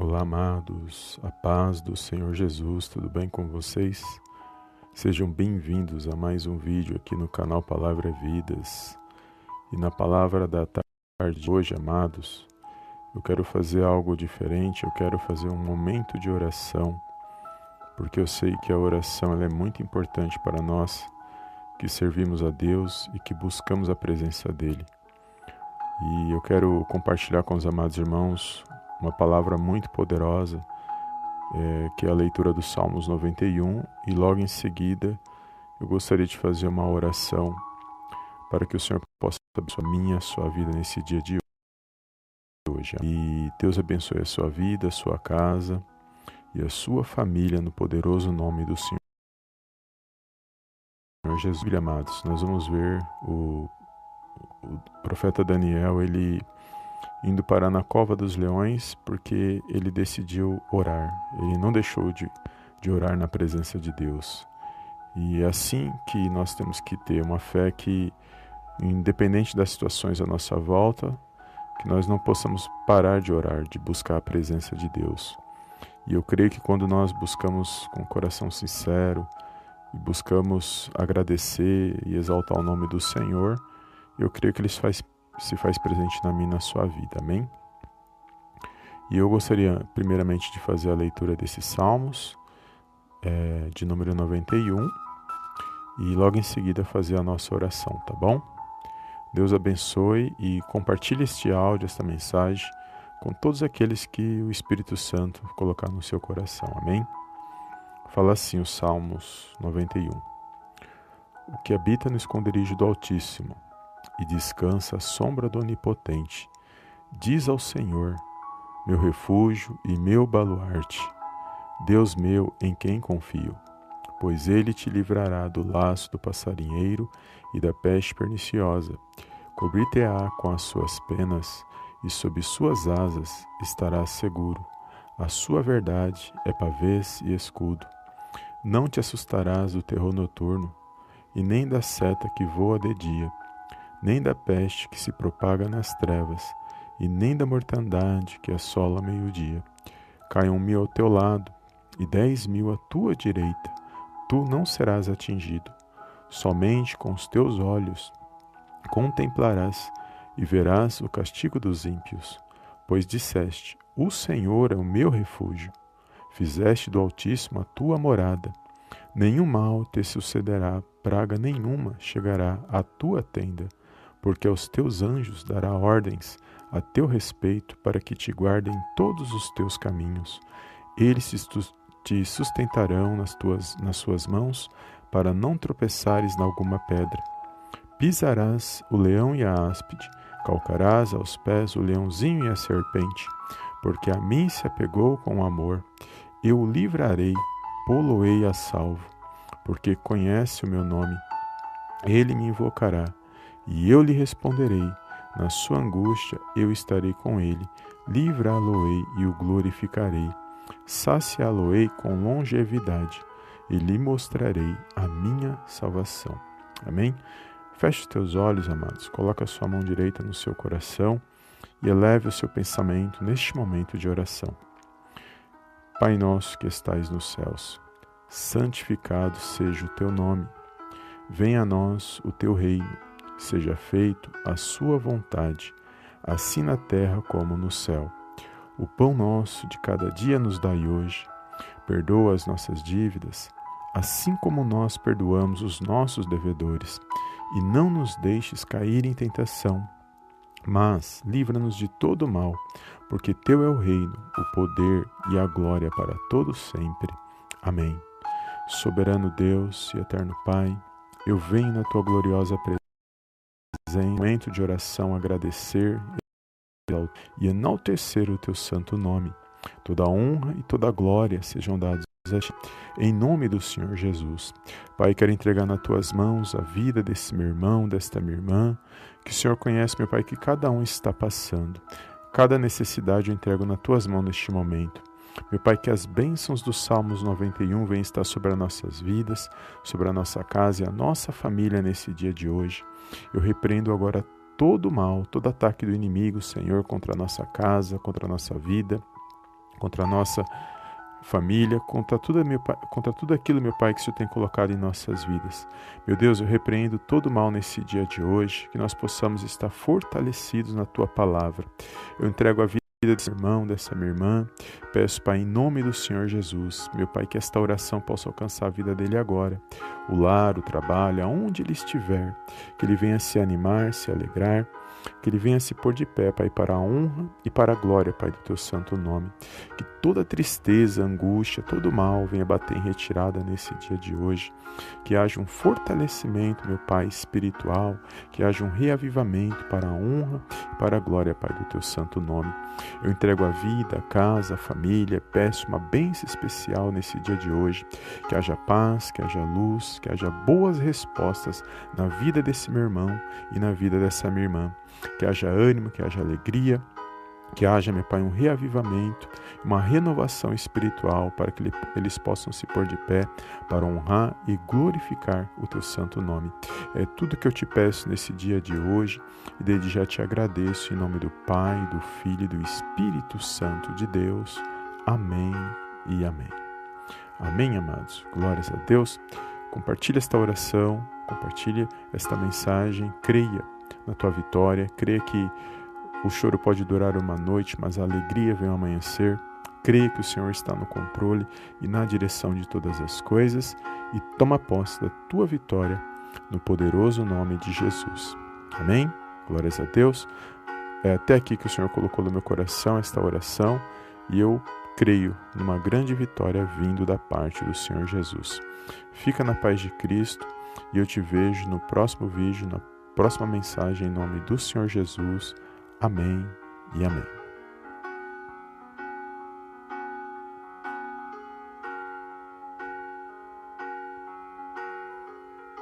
Olá, amados, a paz do Senhor Jesus, tudo bem com vocês? Sejam bem-vindos a mais um vídeo aqui no canal Palavra Vidas. E na palavra da tarde de hoje, amados, eu quero fazer algo diferente, eu quero fazer um momento de oração, porque eu sei que a oração é muito importante para nós que servimos a Deus e que buscamos a presença dEle. E eu quero compartilhar com os amados irmãos uma palavra muito poderosa, é, que é a leitura do Salmos 91, e logo em seguida eu gostaria de fazer uma oração para que o Senhor possa abençoar a minha, a sua vida nesse dia de hoje. E Deus abençoe a sua vida, a sua casa e a sua família no poderoso nome do Senhor. Senhor Jesus, amados, nós vamos ver o, o profeta Daniel, ele indo parar na cova dos leões porque ele decidiu orar. Ele não deixou de, de orar na presença de Deus. E é assim que nós temos que ter uma fé que, independente das situações à nossa volta, que nós não possamos parar de orar, de buscar a presença de Deus. E eu creio que quando nós buscamos com coração sincero e buscamos agradecer e exaltar o nome do Senhor, eu creio que Ele faz se faz presente na minha na sua vida. Amém? E eu gostaria, primeiramente, de fazer a leitura desses salmos, é, de número 91, e logo em seguida fazer a nossa oração, tá bom? Deus abençoe e compartilhe este áudio, esta mensagem, com todos aqueles que o Espírito Santo colocar no seu coração. Amém? Fala assim os Salmos 91. O que habita no esconderijo do Altíssimo e descansa à sombra do Onipotente. Diz ao Senhor, meu refúgio e meu baluarte, Deus meu em quem confio, pois ele te livrará do laço do passarinheiro e da peste perniciosa. Cobrir-te-á com as suas penas, e sob suas asas estarás seguro. A sua verdade é pavês e escudo. Não te assustarás do terror noturno, e nem da seta que voa de dia nem da peste que se propaga nas trevas, e nem da mortandade que assola meio-dia. Caiam mil ao teu lado e dez mil à tua direita, tu não serás atingido. Somente com os teus olhos contemplarás e verás o castigo dos ímpios, pois disseste: O Senhor é o meu refúgio. Fizeste do Altíssimo a tua morada. Nenhum mal te sucederá, praga nenhuma chegará à tua tenda porque aos teus anjos dará ordens a teu respeito para que te guardem todos os teus caminhos. Eles te sustentarão nas, tuas, nas suas mãos, para não tropeçares em alguma pedra. Pisarás o leão e a áspide, calcarás aos pés o leãozinho e a serpente, porque a mim se apegou com amor. Eu o livrarei, poloei a salvo, porque conhece o meu nome. Ele me invocará e eu lhe responderei: na sua angústia eu estarei com ele, livrá-lo-ei e o glorificarei, saciá-lo-ei com longevidade e lhe mostrarei a minha salvação. Amém? Feche os teus olhos, amados, coloca a sua mão direita no seu coração e eleve o seu pensamento neste momento de oração. Pai nosso que estais nos céus, santificado seja o teu nome. Venha a nós o teu reino seja feito a sua vontade, assim na terra como no céu. O pão nosso de cada dia nos dai hoje. Perdoa as nossas dívidas, assim como nós perdoamos os nossos devedores, e não nos deixes cair em tentação, mas livra-nos de todo mal, porque teu é o reino, o poder e a glória para todos sempre. Amém. Soberano Deus e eterno Pai, eu venho na tua gloriosa presença em momento de oração agradecer e enaltecer o teu santo nome. Toda honra e toda glória sejam dados a ti, em nome do Senhor Jesus. Pai, quero entregar nas tuas mãos a vida desse meu irmão, desta minha irmã, que o Senhor conhece, meu Pai, que cada um está passando. Cada necessidade eu entrego nas tuas mãos neste momento. Meu Pai, que as bênçãos dos Salmos 91 venham estar sobre as nossas vidas, sobre a nossa casa e a nossa família nesse dia de hoje. Eu repreendo agora todo mal, todo ataque do inimigo, Senhor, contra a nossa casa, contra a nossa vida, contra a nossa família, contra tudo, meu pai, contra tudo aquilo, meu Pai, que o Senhor tem colocado em nossas vidas. Meu Deus, eu repreendo todo mal nesse dia de hoje, que nós possamos estar fortalecidos na Tua palavra. Eu entrego a vida desse irmão, dessa minha irmã. Peço, Pai, em nome do Senhor Jesus, meu Pai, que esta oração possa alcançar a vida dele agora, o lar, o trabalho, aonde ele estiver, que ele venha se animar, se alegrar que ele venha se pôr de pé, Pai, para a honra e para a glória, Pai, do teu santo nome. Que toda tristeza, angústia, todo mal venha bater em retirada nesse dia de hoje. Que haja um fortalecimento, meu Pai, espiritual, que haja um reavivamento para a honra e para a glória, Pai, do teu santo nome. Eu entrego a vida, a casa, a família, peço uma bênção especial nesse dia de hoje. Que haja paz, que haja luz, que haja boas respostas na vida desse meu irmão e na vida dessa minha irmã que haja ânimo, que haja alegria, que haja, meu Pai, um reavivamento, uma renovação espiritual para que eles possam se pôr de pé para honrar e glorificar o teu santo nome. É tudo que eu te peço nesse dia de hoje e desde já te agradeço em nome do Pai, do Filho e do Espírito Santo de Deus. Amém e amém. Amém, amados. Glórias a Deus. Compartilhe esta oração, compartilhe esta mensagem, creia na tua vitória. Creia que o choro pode durar uma noite, mas a alegria vem ao amanhecer. Creia que o Senhor está no controle e na direção de todas as coisas e toma posse da tua vitória no poderoso nome de Jesus. Amém? Glórias a Deus. É até aqui que o Senhor colocou no meu coração esta oração e eu creio numa grande vitória vindo da parte do Senhor Jesus. Fica na paz de Cristo e eu te vejo no próximo vídeo, na próxima mensagem em nome do Senhor Jesus. Amém e amém.